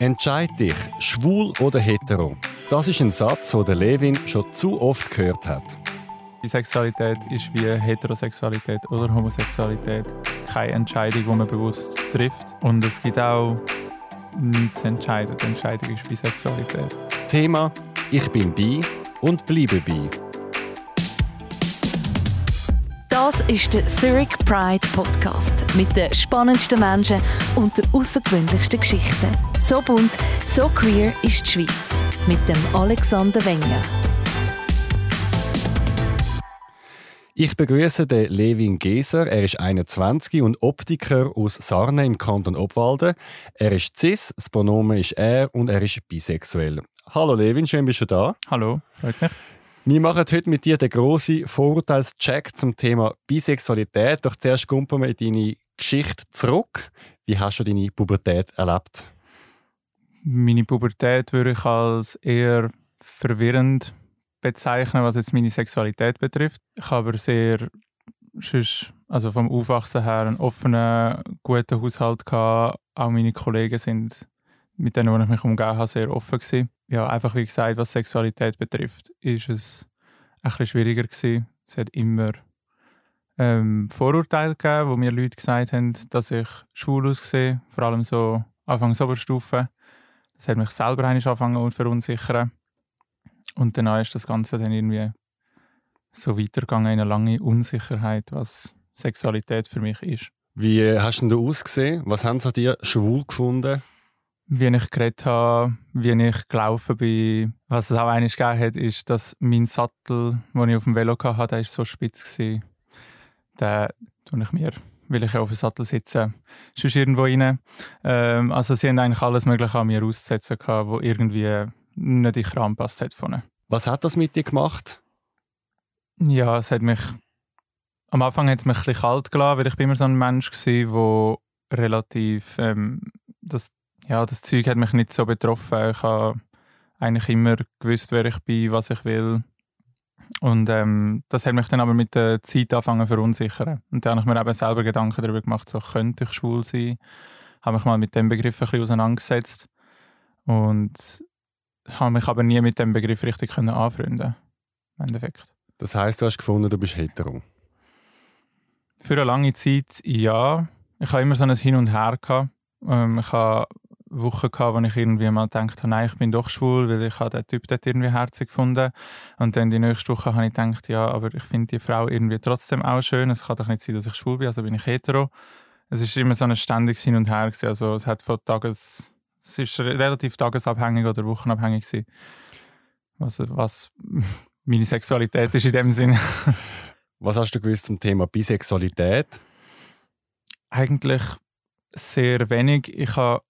Entscheid dich, schwul oder hetero. Das ist ein Satz, den Levin schon zu oft gehört hat. Bisexualität ist wie Heterosexualität oder Homosexualität keine Entscheidung, die man bewusst trifft. Und es gibt auch nichts zu entscheiden. Die Entscheidung ist Bisexualität. Thema: Ich bin bi und bleibe bi. Das ist der Zurich Pride Podcast mit den spannendsten Menschen und den außergewöhnlichsten Geschichten. So bunt, so queer ist die Schweiz mit dem Alexander Wenger. Ich begrüße den Levin Geser. Er ist 21 und Optiker aus Sarne im Kanton Obwalden. Er ist cis, das Pronomen ist er und er ist bisexuell. Hallo Levin, schön bist du da. Hallo, freut mich. Wir machen heute mit dir den grossen Vorurteilscheck zum Thema Bisexualität. Doch zuerst kommen wir in deine Geschichte zurück. Wie hast du deine Pubertät erlebt? Meine Pubertät würde ich als eher verwirrend bezeichnen, was jetzt meine Sexualität betrifft. Ich habe aber sehr, also vom Aufwachsen her, einen offenen, guten Haushalt gehabt. Auch meine Kollegen sind mit denen, die ich mich umgeben habe, sehr offen gewesen ja, einfach wie gesagt, was Sexualität betrifft, ist es ein bisschen schwieriger gewesen. Es hat immer ähm, Vorurteile gegeben, wo mir Leute gesagt haben, dass ich schwul aussehe, vor allem so Anfangs Oberstufe. Das hat mich selber eigentlich angefangen zu verunsichern. Und dann ist das Ganze dann irgendwie so weitergegangen in eine lange Unsicherheit, was Sexualität für mich ist. Wie hast du ausgesehen? Was haben sie dir schwul gefunden? Wie ich geredet habe, wie ich gelaufen bin. Was es auch eines gegeben hat, ist, dass mein Sattel, den ich auf dem Velo hatte, der ist so spitz war. Den tue ich mir, weil ich auf dem Sattel sitze, sonst irgendwo rein. Ähm, also sie haben eigentlich alles Mögliche an mir auszusetzen, gehabt, wo irgendwie nicht in Kram passt hat von Was hat das mit dir gemacht? Ja, es hat mich... Am Anfang hat es mich ein bisschen kalt gelassen, weil ich bin immer so ein Mensch war, der relativ ähm, das ja, das Zeug hat mich nicht so betroffen. Ich habe eigentlich immer gewusst, wer ich bin, was ich will. Und ähm, das hat mich dann aber mit der Zeit angefangen verunsichern. Und dann habe ich mir eben selber Gedanken darüber gemacht, so könnte ich schwul sein. Habe mich mal mit dem Begriff ein bisschen auseinandergesetzt. Und habe mich aber nie mit dem Begriff richtig können anfreunden im Endeffekt. Das heißt, du hast gefunden, du bist hetero? Für eine lange Zeit ja. Ich habe immer so ein Hin und Her gehabt. Ähm, ich habe Woche gehabt, wo ich irgendwie mal gedacht habe, nein, ich bin doch schwul, weil ich habe den Typ dort irgendwie herzig gefunden. Und dann die nächste Woche habe ich gedacht, ja, aber ich finde die Frau irgendwie trotzdem auch schön. Es kann doch nicht sein, dass ich schwul bin, also bin ich hetero. Es ist immer so ein ständiges Hin und Her gewesen. Also es hat von Tages, es ist relativ tagesabhängig oder wochenabhängig gewesen. Was, was meine Sexualität ist in dem Sinne. was hast du gewusst zum Thema Bisexualität? Eigentlich sehr wenig. Ich habe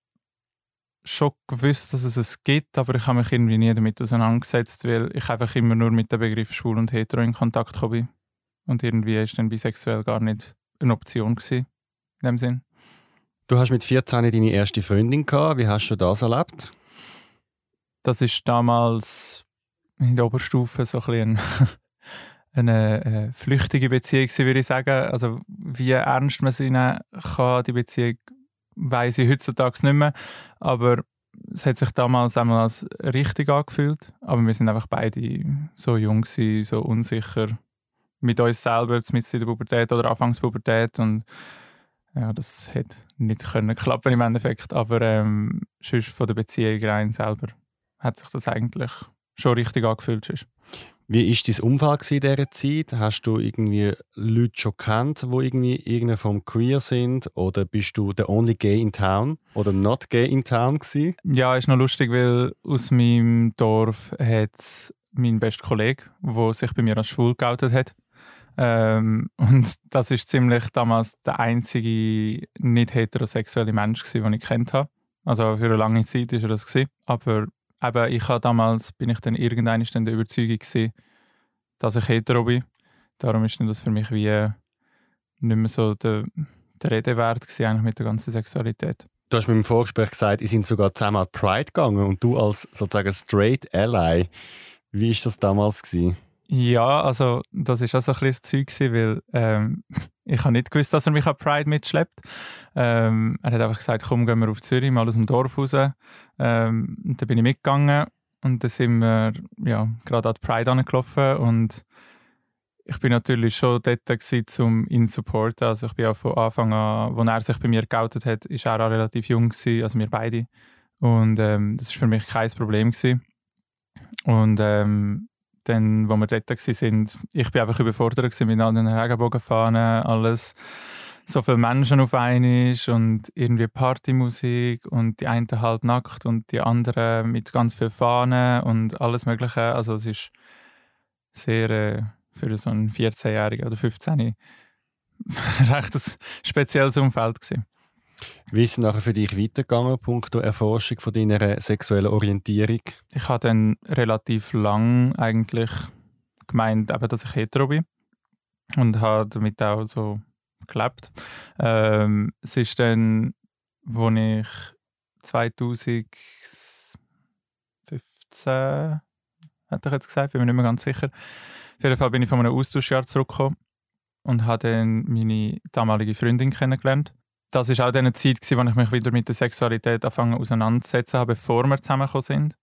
schon gewusst, dass es es gibt, aber ich habe mich irgendwie nie damit auseinandergesetzt, weil ich einfach immer nur mit dem Begriff schwul und hetero in Kontakt bin. Und irgendwie ist dann bisexuell gar nicht eine Option gewesen, in dem Sinn. Du hast mit 14 deine erste Freundin gehabt. Wie hast du das erlebt? Das ist damals in der Oberstufe so ein eine äh, flüchtige Beziehung, würde ich sagen. Also wie ernst man sie nehmen kann, die Beziehung, weiß ich heutzutage nicht mehr. Aber es hat sich damals einmal als richtig angefühlt. Aber wir sind einfach beide so jung, gewesen, so unsicher mit uns selber, mit in der Pubertät oder Anfangspubertät. Und ja, das hätte nicht können klappen im Endeffekt. Aber ähm, sonst von der Beziehung rein selber hat sich das eigentlich schon richtig angefühlt. Sonst. Wie war dein Umfeld in dieser Zeit? Hast du irgendwie Leute schon kennt, die irgendwie irgendeine Form queer sind? Oder bist du der only gay in town oder not gay in town gewesen? Ja, ist noch lustig, weil aus meinem Dorf hat mein bester Kollege, der sich bei mir als schwul geoutet hat. Ähm, und das ist ziemlich damals der einzige nicht heterosexuelle Mensch, den ich kennt habe. Also für eine lange Zeit war er das. Gewesen. Aber eben, ich habe damals, bin ich dann irgendwann der Überzeugung gewesen, dass ich hetero bin. Darum ist das für mich wie nicht mehr so der, der Rede wert gewesen, eigentlich mit der ganzen Sexualität. Du hast mir im Vorgespräch gesagt, ihr sind sogar zusammen an Pride gegangen und du als sozusagen straight Ally. Wie war das damals gewesen? Ja, also das ist auch so ein bisschen das Zeug, weil ähm, ich habe nicht gewusst, dass er mich an Pride mitschleppt. Ähm, er hat einfach gesagt, komm, gehen wir auf Zürich, mal aus dem Dorf raus. Ähm, und dann bin ich mitgegangen und dann sind wir ja, gerade an die Pride angelaufen und ich bin natürlich schon dort gewesen, um ihn zu supporten. Also ich bin auch von Anfang an, als er sich bei mir geoutet hat, ist er auch relativ jung gewesen, also wir beide. Und ähm, das ist für mich kein Problem gewesen. Und ähm, dann, wo wir dort waren, ich bin einfach überfordert mit all den Regenbogenfahnen, alles so viele Menschen auf einmal und irgendwie Partymusik und die einen halb nackt und die anderen mit ganz viel Fahnen und alles mögliche. Also es ist sehr äh, für so einen 14-Jährigen oder 15 recht ein spezielles Umfeld gewesen. Wie ist es nachher für dich weitergegangen, punkto Erforschung von deiner sexuellen Orientierung? Ich habe dann relativ lang eigentlich gemeint, eben, dass ich hetero bin und habe damit auch so gelebt. Ähm, es ist dann, als ich 2015, hätte ich jetzt gesagt, bin mir nicht mehr ganz sicher. Auf jeden Fall bin ich von einem Austauschjahr zurückgekommen und habe dann meine damalige Freundin kennengelernt das war auch eine Zeit, in der ich mich wieder mit der Sexualität angefangen auseinanderzusetzen habe, bevor wir zusammengekommen sind.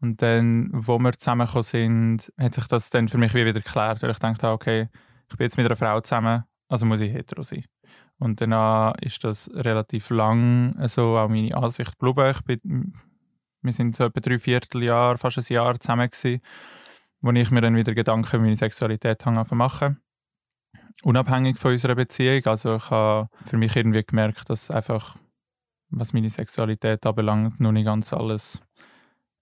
Und dann, wo wir zusammengekommen sind, hat sich das dann für mich wieder geklärt, weil ich dachte, okay, ich bin jetzt mit einer Frau zusammen, also muss ich hetero sein. Und danach ist das relativ lang so auch meine Ansicht geblieben. Ich bin, wir sind so etwa drei Vierteljahr, fast ein Jahr zusammen gewesen, wo ich mir dann wieder Gedanken über meine Sexualität machen unabhängig von unserer Beziehung. Also ich habe für mich irgendwie gemerkt, dass einfach, was meine Sexualität anbelangt, noch nicht ganz alles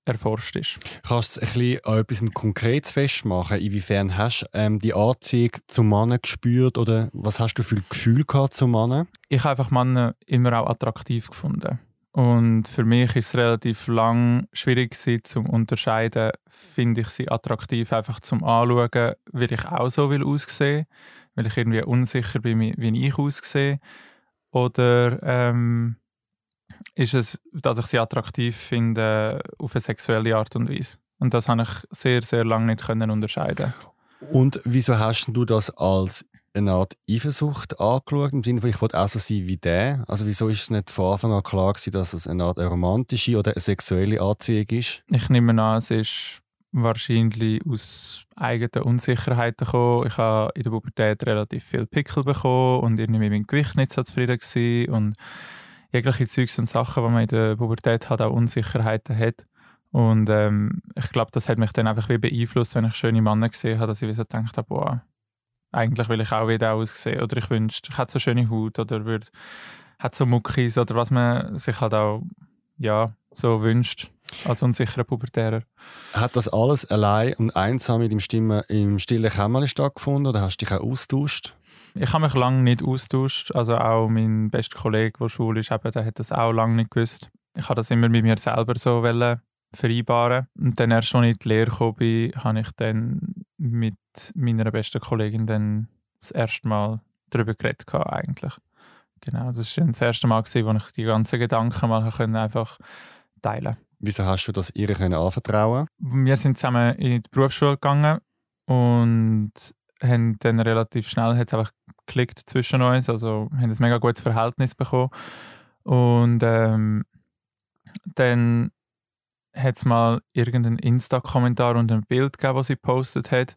erforscht ist. Kannst du es ein bisschen an etwas Konkretes festmachen? Inwiefern hast du ähm, die Anziehung zum Mann gespürt oder was hast du für ein Gefühl gehabt zum Mann? Ich habe einfach Männer immer auch attraktiv gefunden. Und für mich ist es relativ lang schwierig gewesen, zum unterscheiden, finde ich sie attraktiv einfach zum Anschauen, weil ich auch so will aussehen weil ich irgendwie unsicher bin, wie ich aussehe? Oder ähm, ist es, dass ich sie attraktiv finde auf eine sexuelle Art und Weise? Und das habe ich sehr, sehr lange nicht können unterscheiden. Und wieso hast du das als eine Art Eifersucht angeschaut, im Sinne von, ich wollte auch so sein wie der? Also wieso ist es nicht von Anfang an klar gewesen, dass es eine Art romantische oder eine sexuelle Anziehung ist? Ich nehme an, es ist wahrscheinlich aus eigenen Unsicherheiten gekommen. Ich habe in der Pubertät relativ viel Pickel bekommen und irgendwie mit meinem Gewicht nicht so zufrieden gewesen und jegliche Zeugs und Sachen, die man in der Pubertät hat, auch Unsicherheiten hat. Und ähm, ich glaube, das hat mich dann einfach wie beeinflusst, wenn ich schöne Männer gesehen habe, dass ich so gedacht habe, boah, eigentlich will ich auch wieder aussehen. Oder ich wünschte, ich hätte so schöne Haut oder würde, hätte so Muckis oder was man sich halt auch ja, so wünscht als unsicherer Pubertärer. Hat das alles allein und einsam mit dem Stimme im stillen Kämmerlein stattgefunden oder hast du dich auch austauscht? Ich habe mich lange nicht austauscht. Also auch mein bester Kollege, der schwul ist, eben, der hat das auch lange nicht gewusst. Ich habe das immer mit mir selber so vereinbaren. Und dann erst, als ich in die Lehre gekommen bin, habe ich dann mit meiner besten Kollegin dann das erste Mal darüber geredet eigentlich. Genau, das war das erste Mal, wo ich die ganzen Gedanken mal einfach teilen. Wieso hast du das ihr können anvertrauen? Wir sind zusammen in die Berufsschule gegangen und haben dann relativ schnell hat's einfach geklickt zwischen uns, also haben ein mega gutes Verhältnis bekommen und ähm, dann hat es mal irgendeinen Insta-Kommentar und ein Bild gegeben, das sie gepostet hat,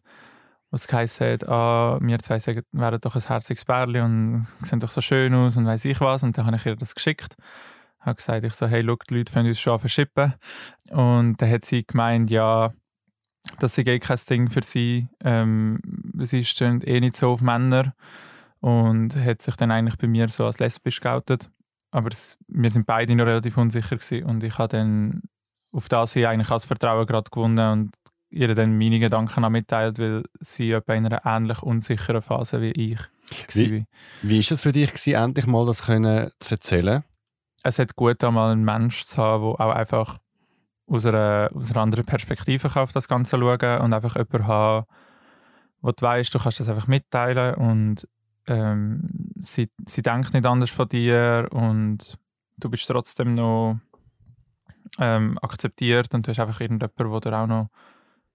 was geheißen hat, ah, wir zwei wären doch ein herziges Bärli und sehen doch so schön aus und weiß ich was und dann habe ich ihr das geschickt habe gesagt, ich so, hey, schau, die Leute können uns schon verschippen. Und dann hat sie gemeint, ja, das sei eh kein Ding für sie. Ähm, sie stehen eh nicht so auf Männer und hat sich dann eigentlich bei mir so als lesbisch geoutet. Aber es, wir sind beide noch relativ unsicher gewesen. und ich habe dann auf das sie eigentlich als Vertrauen gerade gewonnen und ihr dann meine Gedanken mitteilt, weil sie in einer ähnlich unsicheren Phase wie ich war. Wie, war es für dich, gewesen, endlich mal das können zu erzählen? Es hat gut, einmal einen Menschen zu haben, der auch einfach aus einer, aus einer anderen Perspektive auf das Ganze schauen kann und einfach jemanden haben, wo du weißt, du kannst das einfach mitteilen und ähm, sie, sie denkt nicht anders von dir und du bist trotzdem noch ähm, akzeptiert und du hast einfach irgendjemanden, der dir auch noch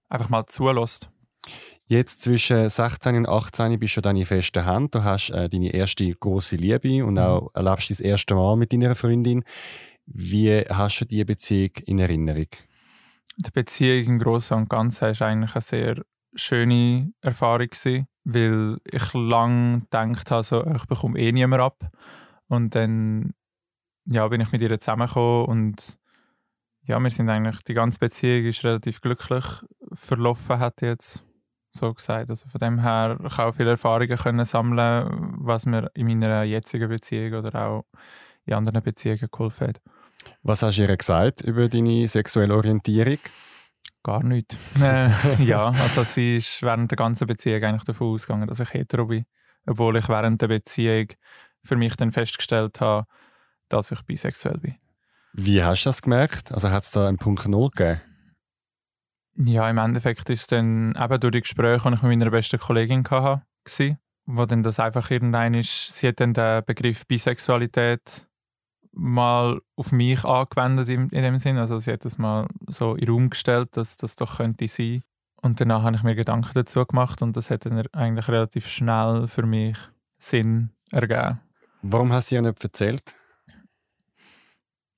einfach mal zulässt. Jetzt zwischen 16 und 18 bist du dann in festen Händen. Du hast äh, deine erste große Liebe und mhm. auch erlebst das erste Mal mit deiner Freundin. Wie hast du diese Beziehung in Erinnerung? Die Beziehung im Großen und Ganzen war eigentlich eine sehr schöne Erfahrung, gewesen, weil ich lange gedacht habe, so, ich bekomme eh niemand ab. Und dann ja, bin ich mit ihr zusammengekommen und ja, wir sind eigentlich, die ganze Beziehung ist relativ glücklich verlaufen, hat jetzt so gesagt. Also von dem her ich auch viele Erfahrungen können sammeln, was mir in meiner jetzigen Beziehung oder auch in anderen Beziehungen geholfen hat. Was hast du ihr gesagt über deine sexuelle Orientierung? Gar nichts. Äh, ja, also sie ist während der ganzen Beziehung eigentlich davon ausgegangen, dass ich hetero bin. Obwohl ich während der Beziehung für mich dann festgestellt habe, dass ich bisexuell bin. Wie hast du das gemerkt? Also hat es da einen Punkt Null gegeben? Ja, im Endeffekt ist es dann eben durch die Gespräche, die ich mit meiner besten Kollegin hatte, wo dann das einfach irgendein ist, sie hat dann den Begriff Bisexualität mal auf mich angewendet in, in dem Sinn. Also sie hat das mal so in den Raum gestellt, dass das doch könnte sein. Und danach habe ich mir Gedanken dazu gemacht und das hat dann eigentlich relativ schnell für mich Sinn ergeben. Warum hast du ihr nicht erzählt?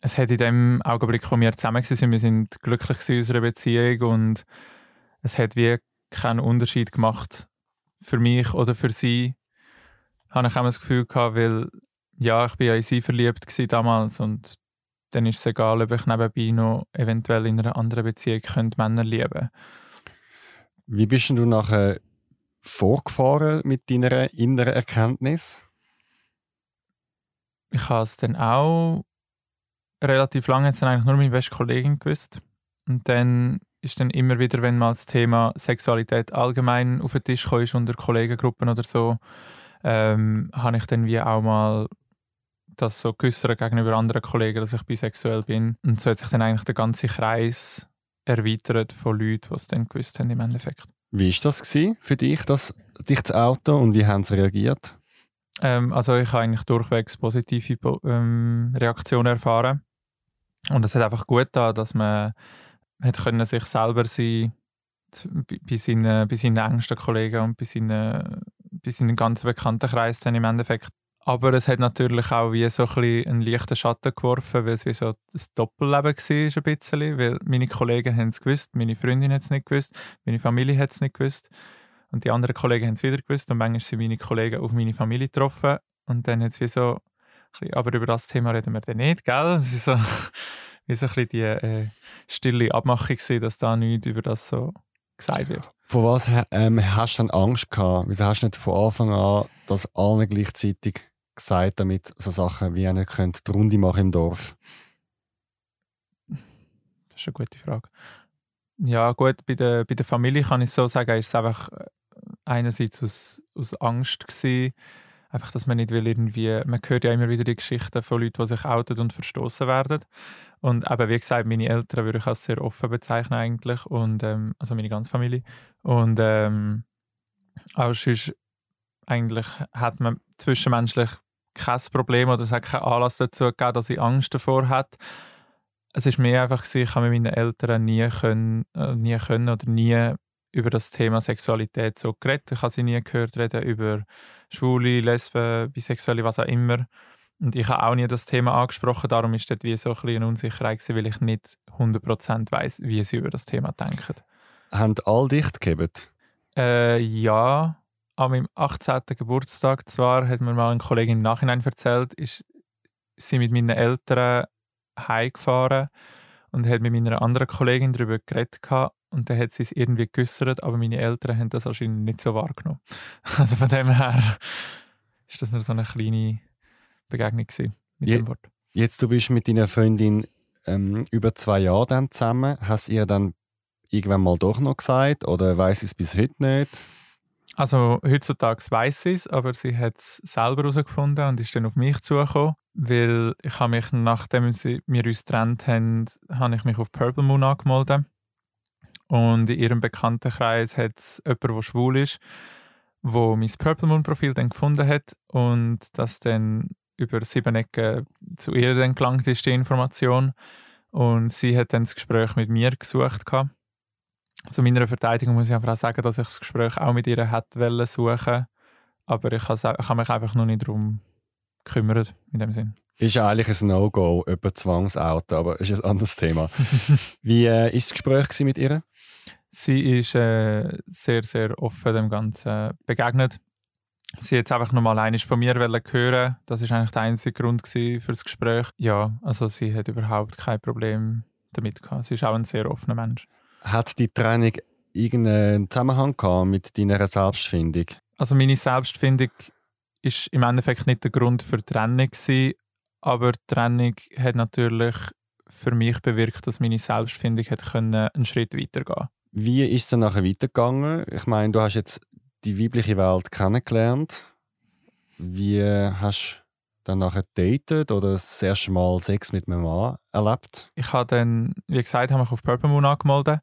Es hat in dem Augenblick, wo wir zusammen waren, wir sind glücklich in unserer Beziehung und es hat wie keinen Unterschied gemacht für mich oder für sie. Habe ich auch das Gefühl gehabt, weil ja, ich bin ja in sie verliebt damals und dann ist es egal, ob ich nebenbei noch eventuell in einer anderen Beziehung könnte Männer lieben Wie bist du nachher vorgefahren mit deiner inneren Erkenntnis? Ich habe es dann auch relativ lange jetzt eigentlich nur meine beste Kollegin gewusst. Und dann ist dann immer wieder, wenn mal das Thema Sexualität allgemein auf den Tisch kommt, unter Kollegengruppen oder so, ähm, habe ich dann wie auch mal das so geäußert gegenüber anderen Kollegen, dass ich bisexuell bin. Und so hat sich dann eigentlich der ganze Kreis erweitert von Leuten, die es dann gewusst haben im Endeffekt. Wie war das für dich, das, dich zu Auto und wie haben sie reagiert? Ähm, also ich habe eigentlich durchwegs positive ähm, Reaktionen erfahren. Und es hat einfach gut da, dass man hat können sich selber sein bei seinen, bei seinen engsten Kollegen und bei seinen, bei seinen ganzen Bekanntenkreis dann im Endeffekt aber es hat natürlich auch wie so ein bisschen einen leichten Schatten geworfen, weil es wie so ein Doppelleben war, ein bisschen. Weil meine Kollegen haben es gewusst, meine Freundin hat es nicht gewusst, meine Familie hat es nicht gewusst. Und die anderen Kollegen haben es wieder gewusst. Und manchmal sind meine Kollegen auf meine Familie getroffen. Und dann hat es wie so, aber über das Thema reden wir dann nicht, gell? Es ist so, wie so ein bisschen die äh, stille Abmachung gewesen, dass da nichts über das so gesagt wird. Vor was ähm, hast du dann Angst gehabt? Wieso hast du nicht von Anfang an das allen gleichzeitig gesagt, damit so Sachen wie eine können die Runde machen im Dorf? Das ist eine gute Frage. Ja, gut, bei der, bei der Familie kann ich so sagen, ist es einfach äh, einerseits aus, aus Angst gewesen, einfach, dass man nicht will irgendwie, man hört ja immer wieder die Geschichten von Leuten, die sich outen und verstoßen werden. Und eben, wie gesagt, meine Eltern würde ich als sehr offen bezeichnen eigentlich und ähm, also meine ganze Familie. Und ähm, auch sonst eigentlich hat man zwischenmenschlich kein Problem oder es hat keinen Anlass dazu gegeben, dass ich Angst davor hatte. Es ist mir einfach ich habe mit meinen Eltern nie können, äh, nie können oder nie über das Thema Sexualität so geredet. Ich habe sie nie gehört reden über Schwule, Lesben, Bisexuelle, was auch immer. Und ich habe auch nie das Thema angesprochen, darum ist dort wie so ein bisschen eine Unsicherheit gewesen, weil ich nicht 100% weiß, wie sie über das Thema denken. Haben all dicht gegeben? Äh, ja, an meinem 18. Geburtstag zwar, hat mir mal eine Kollegin im Nachhinein erzählt, ist sie mit meinen Eltern heimgefahren und hat mit meiner anderen Kollegin darüber geredet und dann hat sie es irgendwie geäussert, aber meine Eltern haben das anscheinend nicht so wahrgenommen. Also von dem her ist das nur so eine kleine Begegnung mit Je, dem Wort. Jetzt du bist mit deiner Freundin ähm, über zwei Jahre dann zusammen. Hast du ihr dann irgendwann mal doch noch gesagt oder weiß es bis heute nicht? Also heutzutage weiß sie es, aber sie hat es selber herausgefunden und ist dann auf mich zugekommen, weil ich habe mich, nachdem wir uns getrennt haben, habe ich mich auf Purple Moon angemeldet. Und in ihrem Bekanntenkreis hat es jemanden, der schwul ist, wo mein Purple Moon Profil dann gefunden hat und das dann über sieben Ecken zu ihr dann gelangt ist, die Information. Und sie hat dann das Gespräch mit mir gesucht. Gehabt. Zu meiner Verteidigung muss ich aber auch sagen, dass ich das Gespräch auch mit ihr hätte suchen aber ich habe mich einfach noch nicht darum gekümmert in dem Sinn. Ist eigentlich ein No-Go, über Zwangsauto, aber ist ein anderes Thema. Wie war äh, das Gespräch mit ihr? Sie ist äh, sehr, sehr offen dem Ganzen begegnet. Sie hat einfach nochmal eines von mir hören. Das ist eigentlich der einzige Grund für das Gespräch. Ja, also sie hat überhaupt kein Problem damit gehabt. Sie ist auch ein sehr offener Mensch. Hat die Training irgendeinen Zusammenhang gehabt mit deiner Selbstfindung? Also meine Selbstfindung ist im Endeffekt nicht der Grund für die Trennung gewesen, aber die Trennung hat natürlich für mich bewirkt, dass meine Selbstfindung hat können, einen Schritt weitergehen Wie ist es dann nachher weitergegangen? Ich meine, du hast jetzt die weibliche Welt kennengelernt. Wie hast du dann nachher datet oder das erste Mal Sex mit einem Mann erlebt? Ich habe dann, wie gesagt, habe mich auf Purple Moon angemeldet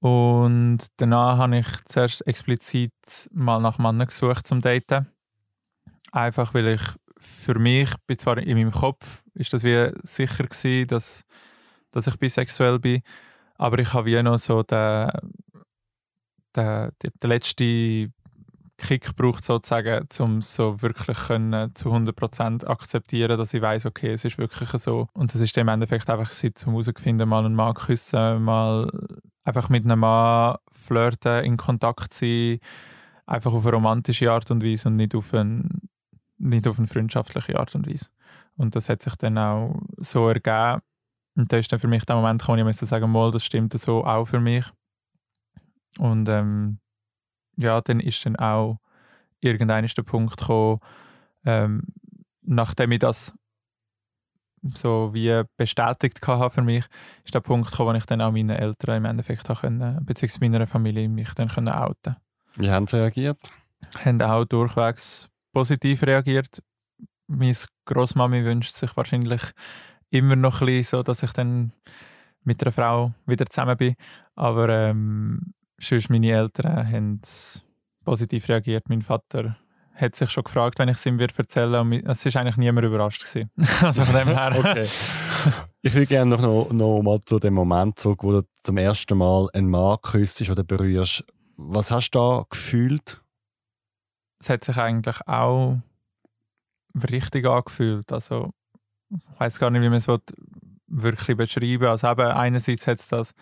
und danach habe ich zuerst explizit mal nach Männern gesucht zum Daten. Einfach weil ich für mich, bin zwar in meinem Kopf, ist das wie sicher gewesen, dass, dass ich bisexuell bin, aber ich habe wie noch so den, den, den letzten Kick gebraucht, sozusagen, um so wirklich können, zu 100% akzeptieren, dass ich weiß, okay, es ist wirklich so. Und das ist im Endeffekt einfach zum herausfinden, mal einen Mann küssen, mal einfach mit einem Mann flirten, in Kontakt sein, einfach auf eine romantische Art und Weise und nicht auf eine, nicht auf eine freundschaftliche Art und Weise. Und das hat sich dann auch so ergeben. Und das ist dann für mich der Moment, wo ich müssen sagen, mal, das stimmt so auch für mich. Und ähm, ja, dann ist dann auch irgendein der Punkt gekommen, ähm, nachdem ich das so wie bestätigt hatte für mich, ist der Punkt gekommen, wo ich dann auch meinen Eltern im Endeffekt können, beziehungsweise meiner Familie mich dann können outen Wie haben sie reagiert? Haben auch durchwegs positiv reagiert. Meine Großmami wünscht sich wahrscheinlich immer noch ein bisschen so, dass ich dann mit einer Frau wieder zusammen bin. Aber ähm, sonst meine Eltern haben positiv reagiert. Mein Vater hat sich schon gefragt, wenn ich es ihm wird erzählen würde. Es war eigentlich niemand überrascht. Gewesen. also von dem her. okay. Ich würde gerne noch, noch mal zu dem Moment zurück, wo du zum ersten Mal einen Mann küsst oder berührst. Was hast du da gefühlt? Es hat sich eigentlich auch richtig angefühlt. Also, ich weiß gar nicht, wie man es wirklich beschreiben will. Also eben, einerseits hat es das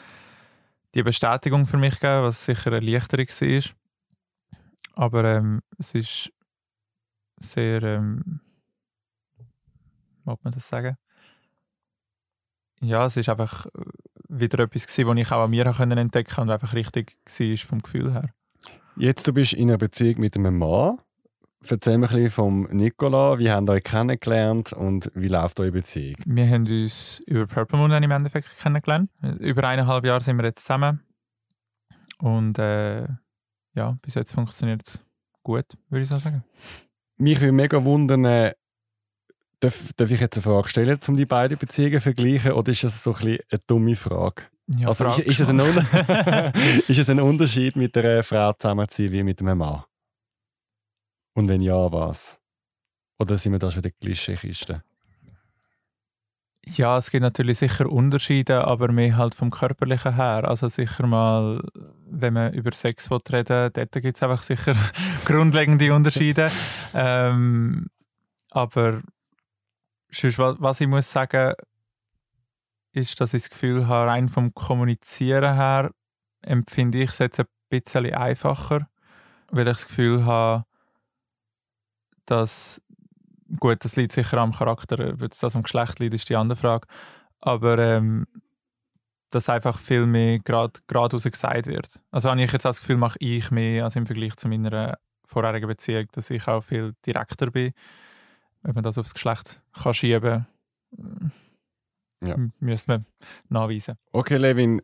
die Bestätigung für mich gegeben, was sicher eine Erleichterung war. Aber ähm, es ist sehr, ähm, wie man das sagen? Ja, es ist einfach wieder etwas gewesen, was ich auch an mir entdecken konnte und einfach richtig war vom Gefühl her. Jetzt du bist in einer Beziehung mit einem Mann. Erzähl mir ein bisschen vom Nikola. Wie habt ihr euch kennengelernt und wie läuft eure Beziehung? Wir haben uns über Purple Moon im Endeffekt kennengelernt. Über eineinhalb Jahre sind wir jetzt zusammen. Und äh, ja, bis jetzt funktioniert es gut, würde ich so sagen. Mich würde mega wundern, äh, darf, darf ich jetzt eine Frage stellen, um die beiden Beziehungen zu vergleichen, oder ist das so ein bisschen eine dumme Frage? Ja, also ist, ist, es ein ist es ein Unterschied, mit einer Frau zusammen zu sein wie mit einem Mann? Und wenn ja, was? Oder sind wir da schon die Klischeekiste? Ja, es gibt natürlich sicher Unterschiede, aber mehr halt vom Körperlichen her. Also sicher mal, wenn man über Sex reden dort gibt es einfach sicher grundlegende Unterschiede. ähm, aber sonst, was ich muss sagen, ist, dass ich das Gefühl habe, rein vom Kommunizieren her empfinde ich es jetzt ein bisschen einfacher, weil ich das Gefühl habe, dass gut, das liegt sicher am Charakter, ob das am Geschlecht liegt, ist die andere Frage. Aber ähm, dass einfach viel mehr gerade geradeaus gesagt wird. Also habe ich jetzt das Gefühl, mache ich mehr als im Vergleich zu meiner vorherigen Beziehung, dass ich auch viel direkter bin. Wenn man das aufs Geschlecht kann schieben kann, ja. müsste man nachweisen. Okay, Levin,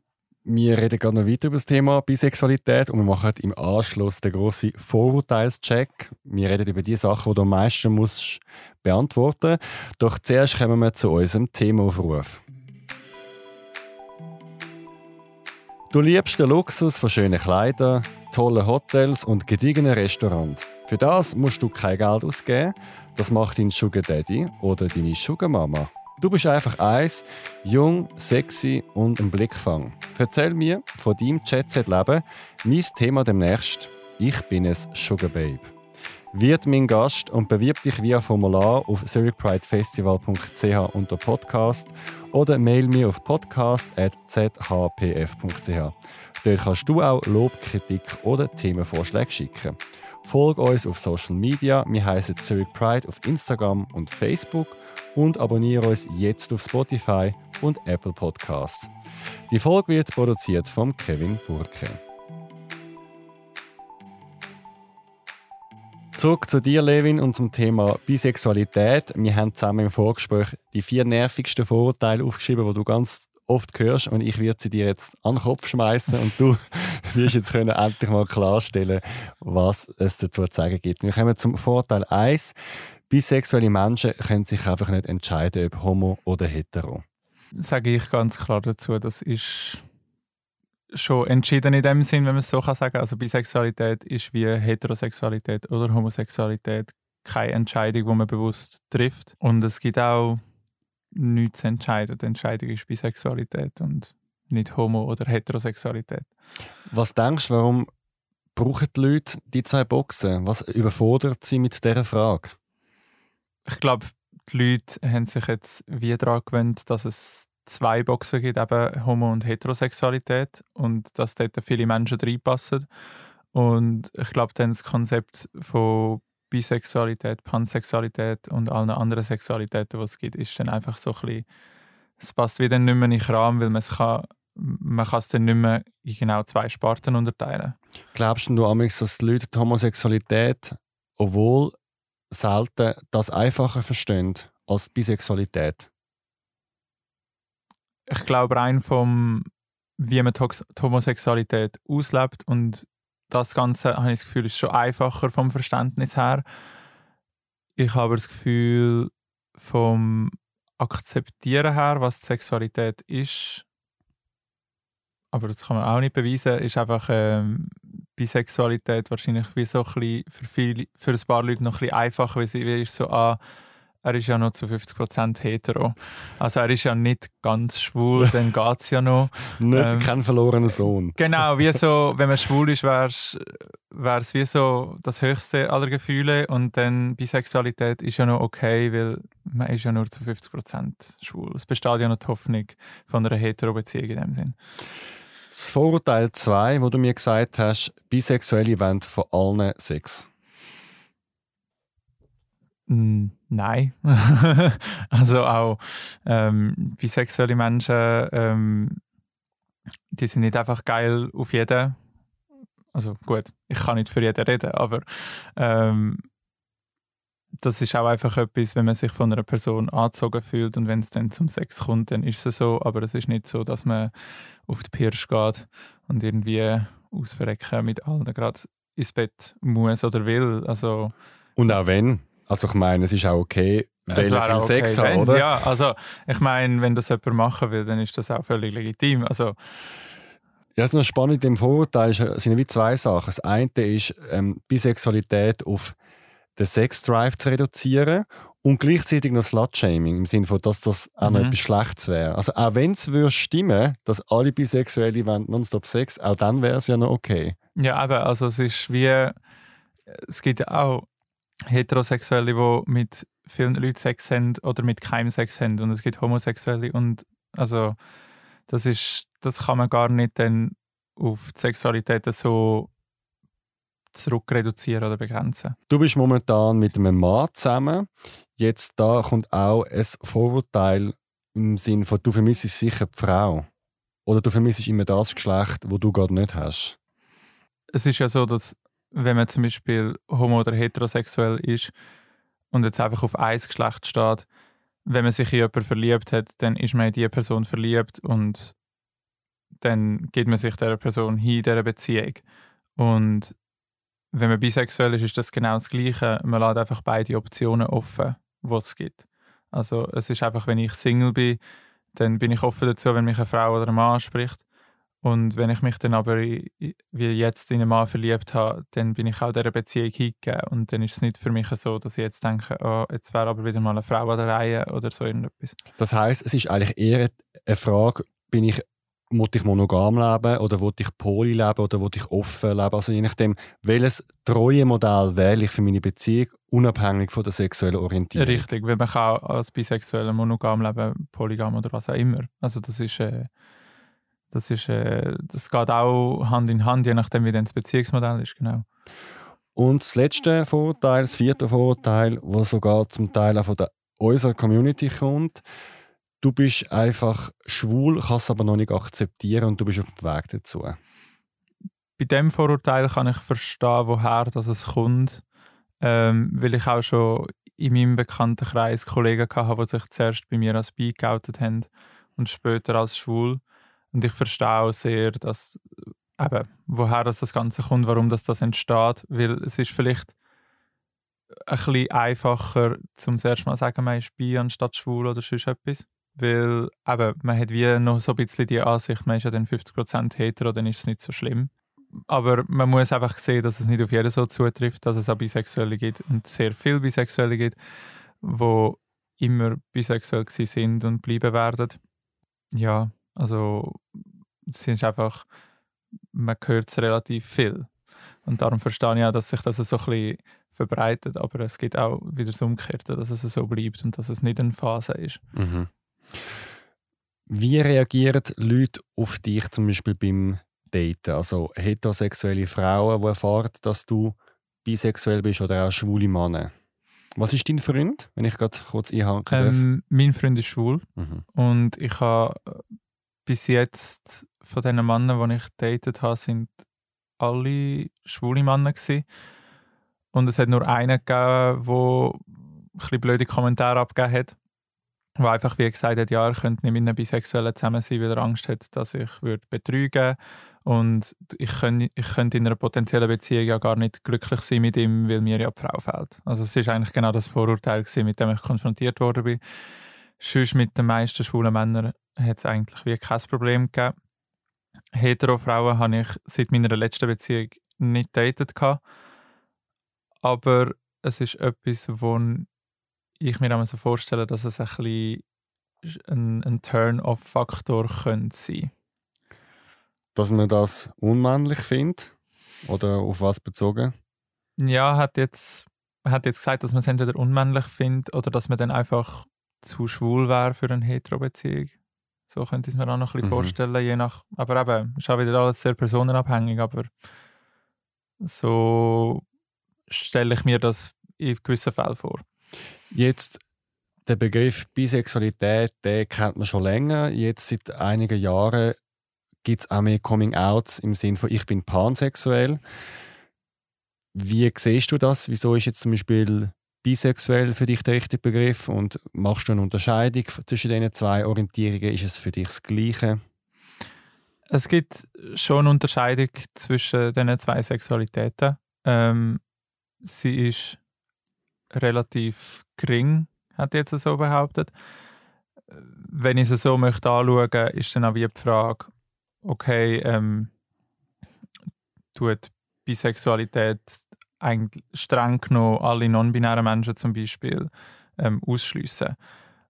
wir reden gerade noch weiter über das Thema Bisexualität und wir machen im Anschluss den grossen Vorurteilscheck. Wir reden über die Sachen, die du am meisten musst beantworten musst. Doch zuerst kommen wir zu unserem Themaaufruf. Du liebst den Luxus von schönen Kleidern, tollen Hotels und gediegenen Restaurants. Für das musst du kein Geld ausgeben. Das macht dein Sugar Daddy oder deine Sugar Mama. Du bist einfach eins, jung, sexy und ein Blickfang. Erzähl mir von deinem Jet-Set-Leben. Mein Thema demnächst. Ich bin es Sugar Babe. Wird mein Gast und bewirb dich via Formular auf zurichpridefestival.ch unter Podcast oder mail mir auf podcast.zhpf.ch. Dort kannst du auch Lob, Kritik oder Themenvorschläge schicken. Folge uns auf Social Media. Wir heißen Zurich Pride auf Instagram und Facebook und abonniere uns jetzt auf Spotify und Apple Podcasts. Die Folge wird produziert von Kevin Burke. Zurück zu dir, Levin, und zum Thema Bisexualität. Wir haben zusammen im Vorgespräch die vier nervigsten Vorurteile aufgeschrieben, die du ganz oft hörst und ich werde sie dir jetzt an den Kopf schmeißen und du wirst jetzt können endlich mal klarstellen, was es dazu zu sagen gibt. Wir kommen zum Vorteil 1. Bisexuelle Menschen können sich einfach nicht entscheiden, ob homo oder hetero. Sage ich ganz klar dazu, das ist schon entschieden in dem Sinn, wenn man es so kann sagen. Also Bisexualität ist wie Heterosexualität oder Homosexualität keine Entscheidung, die man bewusst trifft. Und es gibt auch nichts zu entscheiden. Die Entscheidung ist Bisexualität und nicht Homo- oder Heterosexualität. Was denkst du, warum brauchen die Leute die zwei Boxen? Was überfordert sie mit dieser Frage? Ich glaube, die Leute haben sich jetzt wie daran gewöhnt, dass es zwei Boxen gibt, eben Homo- und Heterosexualität und dass dort viele Menschen reinpassen. Und ich glaube, dann das Konzept von Bisexualität, Pansexualität und allen anderen Sexualitäten, die es gibt, ist dann einfach so ein bisschen, es passt wieder nicht mehr in den Rahmen, weil man es kann, man kann es dann nicht mehr in genau zwei Sparten unterteilen. Glaubst du, Amix, dass die Leute die Homosexualität, obwohl selten, das einfacher verstehen als die Bisexualität? Ich glaube, rein vom, wie man die Homosexualität auslebt und das Ganze, habe ich das Gefühl, ist schon einfacher vom Verständnis her. Ich habe das Gefühl, vom Akzeptieren her, was die Sexualität ist, aber das kann man auch nicht beweisen, ist einfach ähm, Bisexualität wahrscheinlich wie so ein bisschen für, viele, für ein paar Leute noch ein bisschen einfacher, weil sie wie ist so, ah, er ist ja noch zu 50% hetero. Also er ist ja nicht ganz schwul, dann geht es ja noch. Nicht, ähm, kein verlorener Sohn. Genau, wie so, wenn man schwul ist, wäre es wie so das höchste aller Gefühle und dann Bisexualität ist ja noch okay, weil man ist ja nur zu 50% schwul. Es besteht ja noch die Hoffnung von einer hetero-Beziehung in dem Sinn. Das Vorurteil 2, wo du mir gesagt hast, Bisexuelle wollen von allen Sex. Mm, nein. also auch ähm, bisexuelle Menschen, ähm, die sind nicht einfach geil auf jeden. Also gut, ich kann nicht für jeden reden, aber ähm, das ist auch einfach etwas, wenn man sich von einer Person angezogen fühlt und wenn es dann zum Sex kommt, dann ist es so. Aber es ist nicht so, dass man auf die Pirsch geht und irgendwie ausverrecken mit allen gerade ins Bett muss oder will. Also, und auch wenn? Also ich meine, es ist auch okay, weil er viel okay, Sex hat, oder? Ja, also ich meine, wenn das jemand machen will, dann ist das auch völlig legitim. Also, ja, es ist noch spannend im Vorurteil sind wie zwei Sachen. Das eine ist, ähm, Bisexualität auf den Sexdrive zu reduzieren und gleichzeitig noch Slut-Shaming im Sinne von, dass das auch noch mhm. etwas Schlechtes wäre. Also auch wenn es stimmen dass alle Bisexuelle nonstop Sex, auch dann wäre es ja noch okay. Ja, aber also es ist wie, es gibt auch Heterosexuelle, die mit vielen Leuten Sex haben oder mit keinem Sex haben und es gibt Homosexuelle und also das ist, das kann man gar nicht dann auf die Sexualität so zurückreduzieren oder begrenzen. Du bist momentan mit einem Mann zusammen. Jetzt da kommt auch ein Vorurteil im Sinne von, du vermisst sicher die Frau. Oder du vermisst immer das Geschlecht, wo du gerade nicht hast. Es ist ja so, dass wenn man zum Beispiel homo- oder heterosexuell ist und jetzt einfach auf ein Geschlecht steht, wenn man sich in jemanden verliebt hat, dann ist man in diese Person verliebt und dann gibt man sich dieser Person hin, dieser Beziehung. Und wenn man bisexuell ist, ist das genau das Gleiche. Man lässt einfach beide Optionen offen, die es gibt. Also es ist einfach, wenn ich Single bin, dann bin ich offen dazu, wenn mich eine Frau oder ein Mann anspricht. Und wenn ich mich dann aber wie jetzt in einen Mann verliebt habe, dann bin ich auch dieser Beziehung hingegeben. Und dann ist es nicht für mich so, dass ich jetzt denke, oh, jetzt wäre aber wieder mal eine Frau an der Reihe oder so irgendetwas. Das heißt, es ist eigentlich eher eine Frage, bin ich wollte ich monogam leben oder wollte ich poly leben oder wollte ich offen leben? Also je nachdem, welches treue Modell wähle ich für meine Beziehung, unabhängig von der sexuellen Orientierung. Richtig, weil man kann als bisexueller monogam leben, polygam oder was auch immer. Also das ist, äh, das ist, äh, das geht auch Hand in Hand, je nachdem, wie das Beziehungsmodell ist, genau. Und das letzte Vorteil, das vierte Vorteil, was sogar zum Teil auch von der unserer Community kommt, du bist einfach schwul, kannst aber noch nicht akzeptieren und du bist auf dem Weg dazu. Bei dem Vorurteil kann ich verstehen, woher das es kommt, ähm, weil ich auch schon in meinem Bekanntenkreis Kollegen hatte, die sich zuerst bei mir als bi geoutet haben und später als schwul. Und ich verstehe auch sehr, dass, eben, woher das, das Ganze kommt, warum das, das entsteht, weil es ist vielleicht ein bisschen einfacher, zum ersten Mal sagen, man ist bi anstatt schwul oder sonst etwas. Weil eben, man hat wie noch so ein bisschen die Ansicht, man ist ja dann 50% hetero, dann ist es nicht so schlimm. Aber man muss einfach sehen, dass es nicht auf jeden so zutrifft, dass es auch Bisexuelle gibt und sehr viele Bisexuelle gibt, die immer bisexuell sind und bleiben werden. Ja, also es ist einfach, man hört es relativ viel. Und darum verstehe ich auch, dass sich das so ein bisschen verbreitet. Aber es gibt auch wieder das Umgekehrte, dass es so bleibt und dass es nicht eine Phase ist. Mhm. Wie reagieren Leute auf dich zum Beispiel beim Daten? Also heterosexuelle Frauen, die erfahren, dass du bisexuell bist oder auch schwule Männer. Was ist dein Freund, wenn ich gerade kurz einhaken darf? Ähm, mein Freund ist schwul mhm. und ich habe bis jetzt von den Männern, die ich datet habe, sind alle schwule Männer gewesen. Und es hat nur einen gegeben, der ein bisschen blöde Kommentare abgegeben hat der einfach wie gesagt hat, ja, er könnte nicht mit einem Bisexuellen zusammen sein, weil er Angst hat, dass ich würde betrügen und ich könnte, ich könnte in einer potenziellen Beziehung ja gar nicht glücklich sein mit ihm, weil mir ja die Frau fehlt. Also es ist eigentlich genau das Vorurteil gewesen, mit dem ich konfrontiert worden bin. Sonst mit den meisten schwulen Männern hat es eigentlich wie kein Problem gegeben. Hetero-Frauen habe ich seit meiner letzten Beziehung nicht datet aber es ist etwas, wo ich mir so vorstellen, dass es ein bisschen ein, ein Turn-off-Faktor könnte sein. Dass man das unmännlich findet? Oder auf was bezogen? Ja, hat jetzt, hat jetzt gesagt, dass man es entweder unmännlich findet oder dass man dann einfach zu schwul wäre für eine Hetero-Beziehung. So könnte ich es mir auch noch ein bisschen mhm. vorstellen, je nach. Aber eben, ist auch wieder alles sehr personenabhängig, aber so stelle ich mir das in gewissen Fällen vor. Jetzt der Begriff Bisexualität, den kennt man schon länger. Jetzt seit einigen Jahren gibt es auch mehr Coming-outs im Sinne von ich bin pansexuell. Wie siehst du das? Wieso ist jetzt zum Beispiel bisexuell für dich der richtige Begriff und machst du eine Unterscheidung zwischen diesen zwei Orientierungen? Ist es für dich das Gleiche? Es gibt schon eine Unterscheidung zwischen diesen zwei Sexualitäten. Ähm, sie ist relativ gering, hat jetzt so behauptet. Wenn ich es so möchte anschauen, ist dann auch wie die Frage, okay, ähm, tut Bisexualität eigentlich streng genommen alle non-binären Menschen zum Beispiel ähm, ausschliessen.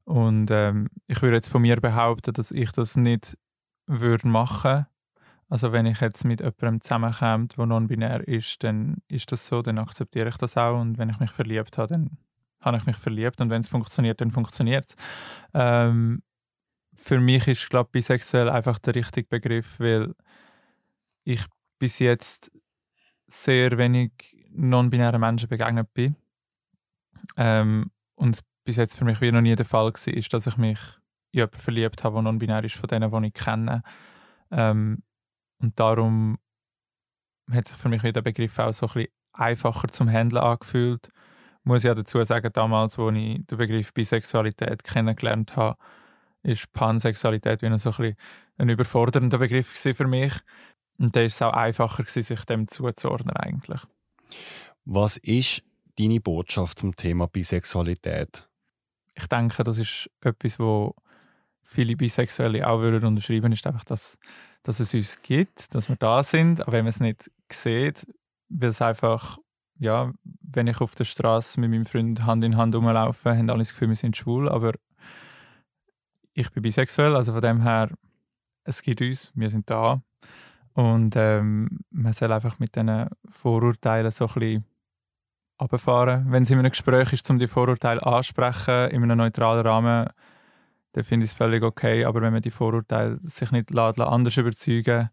Und ähm, ich würde jetzt von mir behaupten, dass ich das nicht würde machen also wenn ich jetzt mit jemandem zusammenkomme, der non-binär ist, dann ist das so, dann akzeptiere ich das auch. Und wenn ich mich verliebt habe, dann habe ich mich verliebt. Und wenn es funktioniert, dann funktioniert es. Ähm, für mich ist, glaube ich, bisexuell einfach der richtige Begriff, weil ich bis jetzt sehr wenig non-binären Menschen begegnet bin. Ähm, und bis jetzt für mich wie noch nie der Fall war, ist, dass ich mich in jemanden verliebt habe, der non-binär ist, von denen, die ich kenne. Ähm, und darum hat sich für mich der Begriff auch so ein bisschen einfacher zum Handeln angefühlt. Muss ich auch dazu sagen, damals, als ich den Begriff Bisexualität kennengelernt habe, ist Pansexualität wie so ein, bisschen ein überfordernder Begriff für mich. Und da ist es auch einfacher, sich dem zuzuordnen eigentlich. Was ist deine Botschaft zum Thema Bisexualität? Ich denke, das ist etwas, wo viele Bisexuelle auch würden unterschreiben, ist einfach, dass, dass es uns gibt, dass wir da sind, aber wenn man es nicht sieht, weil es einfach, ja, wenn ich auf der Straße mit meinem Freund Hand in Hand rumlaufe, haben alle das Gefühl, wir sind schwul, aber ich bin bisexuell, also von dem her, es gibt uns, wir sind da und ähm, man soll einfach mit diesen Vorurteilen so ein bisschen runterfahren. Wenn es in einem Gespräch ist, um die Vorurteile ansprechen, in einem neutralen Rahmen, dann finde ich es völlig okay. Aber wenn man die Vorurteile sich nicht anders überzeugen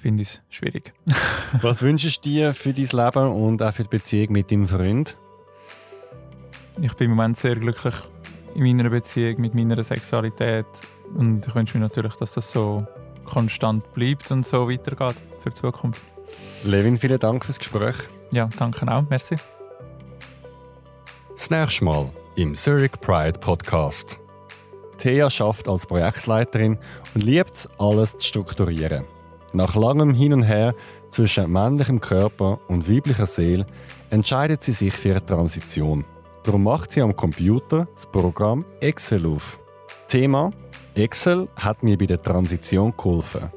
finde ich es schwierig. Was wünschst du dir für dein Leben und auch für die Beziehung mit deinem Freund? Ich bin im Moment sehr glücklich in meiner Beziehung mit meiner Sexualität und ich wünsche mir natürlich, dass das so konstant bleibt und so weitergeht für die Zukunft. Levin, vielen Dank fürs Gespräch. Ja, danke auch. Merci. Das nächste Mal im Zurich Pride Podcast. Thea schafft als Projektleiterin und liebt es, alles zu strukturieren. Nach langem Hin und Her zwischen männlichem Körper und weiblicher Seele entscheidet sie sich für eine Transition. Darum macht sie am Computer das Programm Excel auf. Thema Excel hat mir bei der Transition geholfen.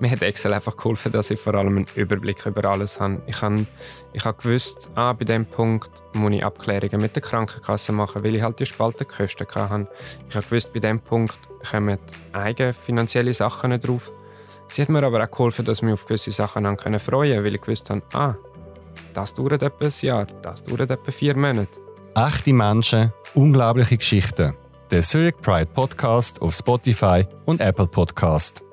Mir hat Excel einfach geholfen, dass ich vor allem einen Überblick über alles habe. Ich habe, ich habe gewusst, ah, bei diesem Punkt muss ich Abklärungen mit der Krankenkasse machen, weil ich halt die Spaltenkosten hatte. Ich habe gewusst, bei diesem Punkt kommen eigene finanzielle Sachen drauf. Sie hat mir aber auch geholfen, dass ich mich auf gewisse Sachen freuen konnte, weil ich gewusst habe, ah, das dauert etwa ein Jahr, das dauert etwa vier Monate. Echte Menschen, unglaubliche Geschichten. Der Zurich Pride Podcast auf Spotify und Apple Podcast.